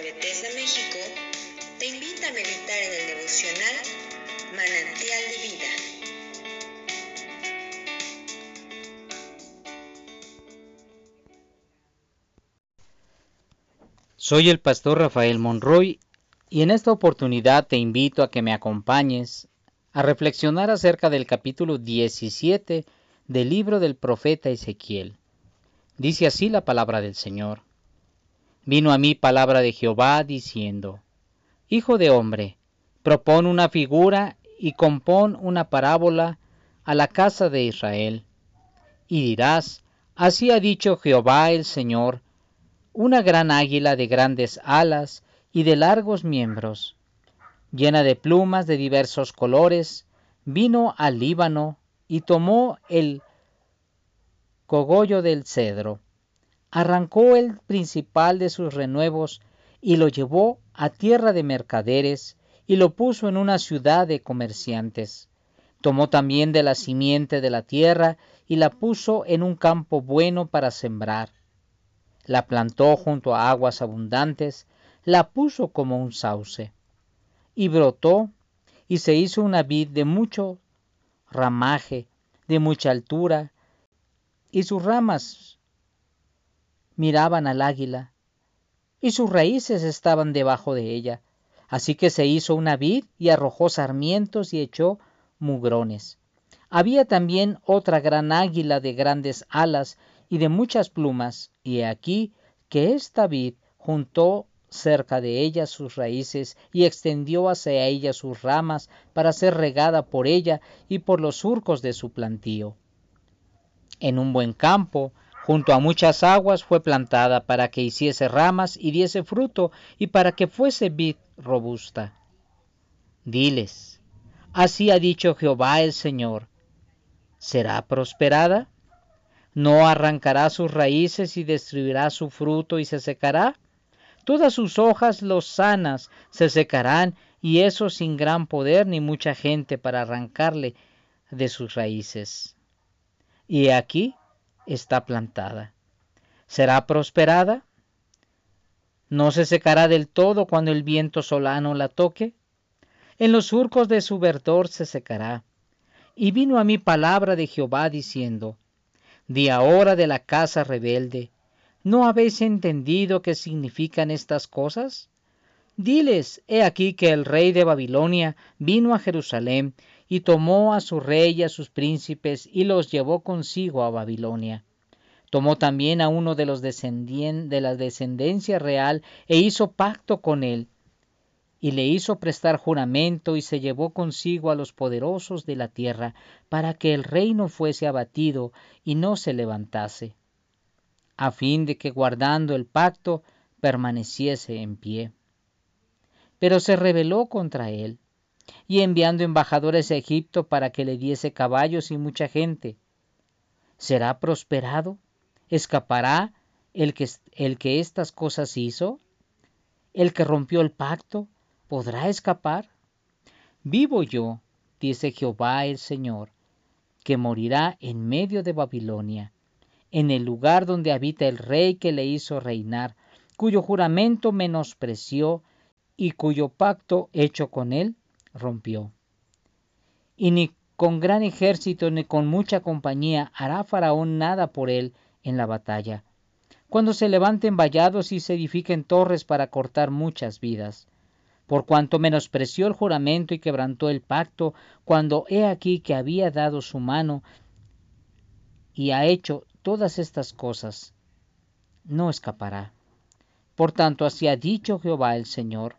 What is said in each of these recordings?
Bethesda, México, te invita a meditar en el devocional Manantial de Vida. Soy el pastor Rafael Monroy y en esta oportunidad te invito a que me acompañes a reflexionar acerca del capítulo 17 del libro del profeta Ezequiel. Dice así la palabra del Señor. Vino a mí palabra de Jehová diciendo, Hijo de hombre, propón una figura y compón una parábola a la casa de Israel. Y dirás, así ha dicho Jehová el Señor, una gran águila de grandes alas y de largos miembros, llena de plumas de diversos colores, vino al Líbano y tomó el cogollo del cedro, arrancó el principal de sus renuevos y lo llevó a tierra de mercaderes y lo puso en una ciudad de comerciantes. Tomó también de la simiente de la tierra y la puso en un campo bueno para sembrar. La plantó junto a aguas abundantes, la puso como un sauce. Y brotó y se hizo una vid de mucho ramaje, de mucha altura, y sus ramas miraban al águila, y sus raíces estaban debajo de ella. Así que se hizo una vid y arrojó sarmientos y echó mugrones. Había también otra gran águila de grandes alas y de muchas plumas, y he aquí que esta vid juntó cerca de ella sus raíces y extendió hacia ella sus ramas para ser regada por ella y por los surcos de su plantío en un buen campo, junto a muchas aguas, fue plantada para que hiciese ramas y diese fruto y para que fuese vid robusta. Diles, así ha dicho Jehová el Señor, ¿será prosperada? ¿No arrancará sus raíces y destruirá su fruto y se secará? Todas sus hojas los sanas se secarán y eso sin gran poder ni mucha gente para arrancarle de sus raíces y aquí está plantada. ¿Será prosperada? ¿No se secará del todo cuando el viento solano la toque? En los surcos de su verdor se secará. Y vino a mí palabra de Jehová diciendo, Di ahora de la casa rebelde, ¿no habéis entendido qué significan estas cosas? Diles, he aquí que el rey de Babilonia vino a Jerusalén y tomó a su rey y a sus príncipes y los llevó consigo a Babilonia. Tomó también a uno de los de la descendencia real e hizo pacto con él, y le hizo prestar juramento y se llevó consigo a los poderosos de la tierra, para que el reino fuese abatido y no se levantase, a fin de que guardando el pacto permaneciese en pie. Pero se rebeló contra él y enviando embajadores a Egipto para que le diese caballos y mucha gente. ¿Será prosperado? ¿Escapará el que, estas cosas hizo? ¿El que rompió el pacto? ¿Podrá escapar? Vivo yo, dice Jehová el Señor, que morirá en medio de Babilonia, en el lugar donde habita el rey que le hizo reinar, cuyo juramento menospreció y cuyo pacto hecho con él rompió. Y ni con gran ejército ni con mucha compañía hará Faraón nada por él en la batalla. Cuando se levanten vallados y se edifiquen torres para cortar muchas vidas. Por cuanto menospreció el juramento y quebrantó el pacto, cuando he aquí que había dado su mano y ha hecho todas estas cosas, no escapará. Por tanto, así ha dicho Jehová el Señor.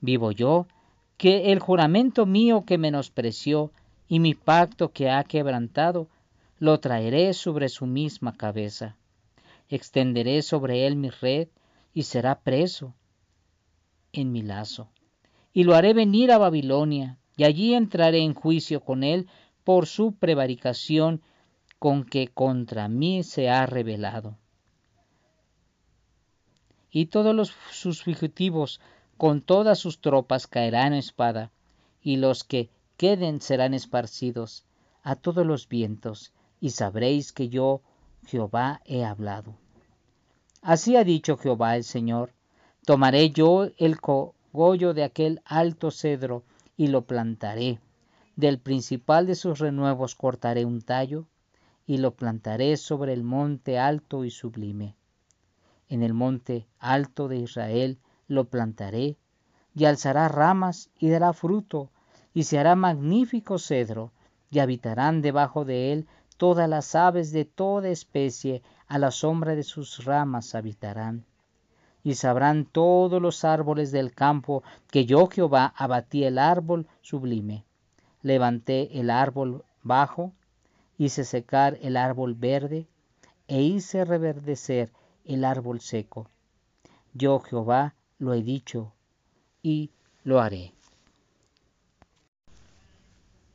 Vivo yo, que el juramento mío que menospreció y mi pacto que ha quebrantado, lo traeré sobre su misma cabeza. Extenderé sobre él mi red y será preso en mi lazo. Y lo haré venir a Babilonia, y allí entraré en juicio con él por su prevaricación con que contra mí se ha rebelado. Y todos los, sus fugitivos con todas sus tropas caerán espada, y los que queden serán esparcidos a todos los vientos, y sabréis que yo, Jehová, he hablado. Así ha dicho Jehová el Señor, Tomaré yo el cogollo de aquel alto cedro y lo plantaré. Del principal de sus renuevos cortaré un tallo y lo plantaré sobre el monte alto y sublime. En el monte alto de Israel lo plantaré y alzará ramas y dará fruto y se hará magnífico cedro y habitarán debajo de él todas las aves de toda especie, a la sombra de sus ramas habitarán. Y sabrán todos los árboles del campo que yo Jehová abatí el árbol sublime. Levanté el árbol bajo, hice secar el árbol verde, e hice reverdecer el árbol seco. Yo Jehová lo he dicho y lo haré.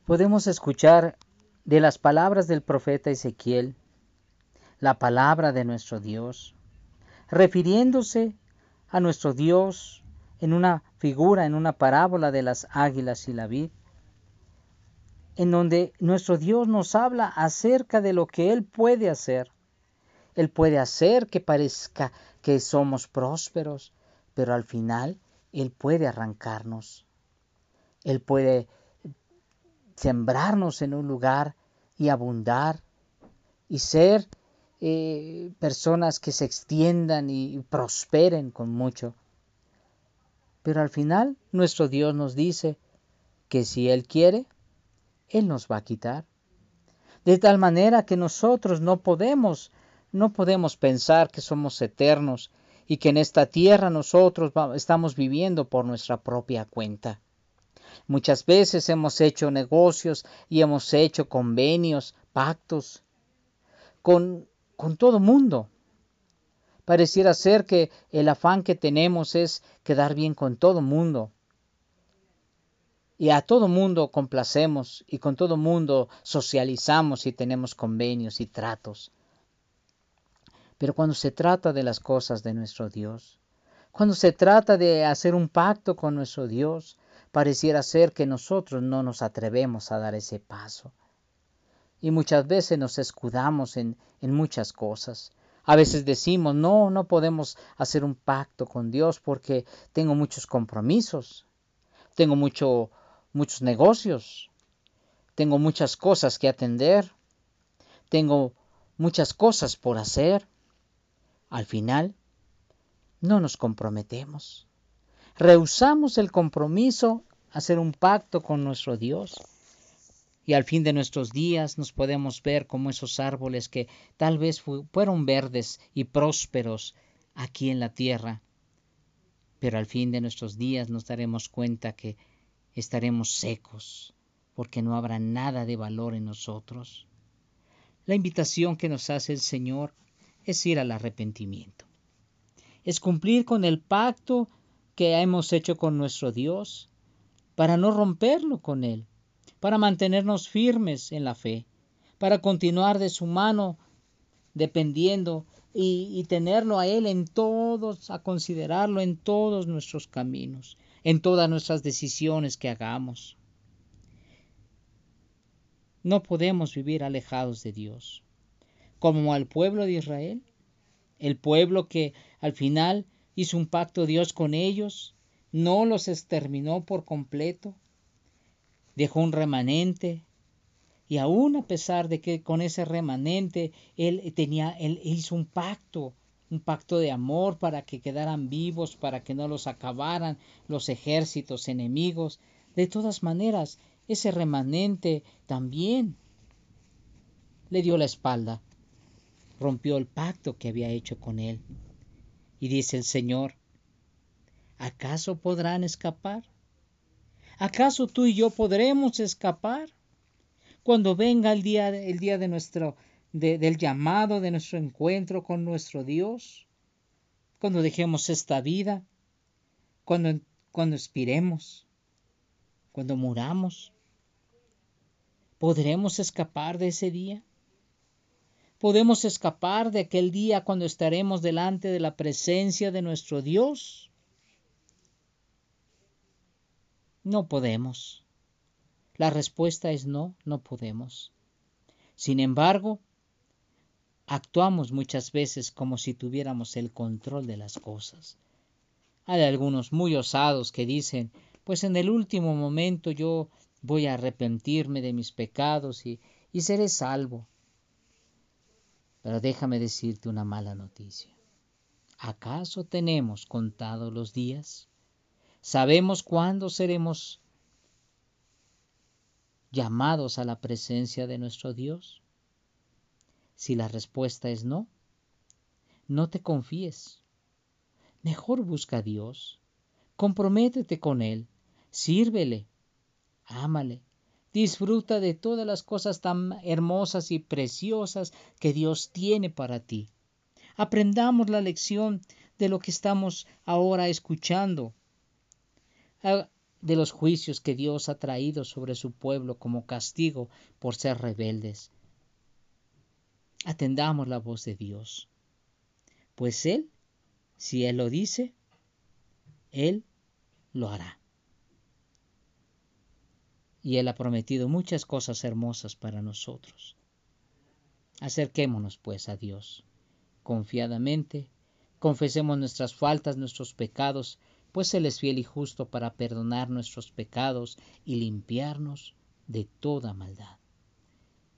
Podemos escuchar de las palabras del profeta Ezequiel, la palabra de nuestro Dios, refiriéndose a nuestro Dios en una figura, en una parábola de las águilas y la vid, en donde nuestro Dios nos habla acerca de lo que Él puede hacer. Él puede hacer que parezca que somos prósperos, pero al final Él puede arrancarnos. Él puede sembrarnos en un lugar y abundar y ser eh, personas que se extiendan y prosperen con mucho. Pero al final nuestro Dios nos dice que si Él quiere, Él nos va a quitar. De tal manera que nosotros no podemos, no podemos pensar que somos eternos y que en esta tierra nosotros estamos viviendo por nuestra propia cuenta. Muchas veces hemos hecho negocios y hemos hecho convenios, pactos con, con todo mundo. Pareciera ser que el afán que tenemos es quedar bien con todo mundo. Y a todo mundo complacemos y con todo mundo socializamos y tenemos convenios y tratos. Pero cuando se trata de las cosas de nuestro Dios, cuando se trata de hacer un pacto con nuestro Dios, pareciera ser que nosotros no nos atrevemos a dar ese paso. Y muchas veces nos escudamos en, en muchas cosas. A veces decimos, no, no podemos hacer un pacto con Dios porque tengo muchos compromisos, tengo mucho, muchos negocios, tengo muchas cosas que atender, tengo muchas cosas por hacer. Al final, no nos comprometemos rehusamos el compromiso, hacer un pacto con nuestro Dios. Y al fin de nuestros días nos podemos ver como esos árboles que tal vez fueron verdes y prósperos aquí en la tierra, pero al fin de nuestros días nos daremos cuenta que estaremos secos, porque no habrá nada de valor en nosotros. La invitación que nos hace el Señor es ir al arrepentimiento, es cumplir con el pacto que hemos hecho con nuestro Dios, para no romperlo con Él, para mantenernos firmes en la fe, para continuar de su mano dependiendo y, y, tenerlo a Él en todos, a considerarlo en todos nuestros caminos, en todas nuestras decisiones que hagamos. No podemos vivir alejados de Dios, como al pueblo de Israel, el pueblo que al final hizo un pacto Dios con ellos, no los exterminó por completo, dejó un remanente, y aún a pesar de que con ese remanente él tenía, él hizo un pacto, un pacto de amor para que quedaran vivos, para que no los acabaran los ejércitos enemigos. De todas maneras, ese remanente también le dio la espalda, rompió el pacto que había hecho con él. Y dice el Señor, ¿acaso podrán escapar? ¿Acaso tú y yo podremos escapar? Cuando venga el día, el día de nuestro, del llamado, de nuestro encuentro con nuestro Dios, cuando dejemos esta vida, cuando, cuando expiremos, cuando muramos, ¿podremos escapar de ese día? Podemos escapar de aquel día cuando estaremos delante de la presencia de nuestro Dios? No podemos. La respuesta es no, no podemos. Sin embargo, actuamos muchas veces como si tuviéramos el control de las cosas, Hay algunos muy osados que dicen, pues en el último momento yo voy a arrepentirme de mis pecados y, y seré salvo. Pero déjame decirte una mala noticia. ¿Acaso tenemos contados los días? ¿Sabemos cuándo seremos llamados a la presencia de nuestro Dios? Si la respuesta es no, no te confíes. Mejor busca a Dios, comprométete con Él, sírvele, ámale, disfruta de todas las cosas tan hermosas y preciosas que Dios tiene para ti. Aprendamos la lección de lo que estamos ahora escuchando, de los juicios que Dios ha traído sobre su pueblo como castigo por ser rebeldes. Atendamos la voz de Dios, pues Él, si Él lo dice, Él lo hará. Y Él ha prometido muchas cosas hermosas para nosotros. Acerquémonos pues a Dios confiadamente, confesemos nuestras faltas, nuestros pecados, pues Él es fiel y justo para perdonar nuestros pecados y limpiarnos de toda maldad.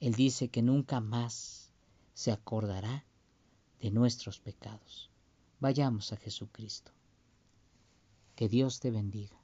Él dice que nunca más se acordará de nuestros pecados. Vayamos a Jesucristo. Que Dios te bendiga.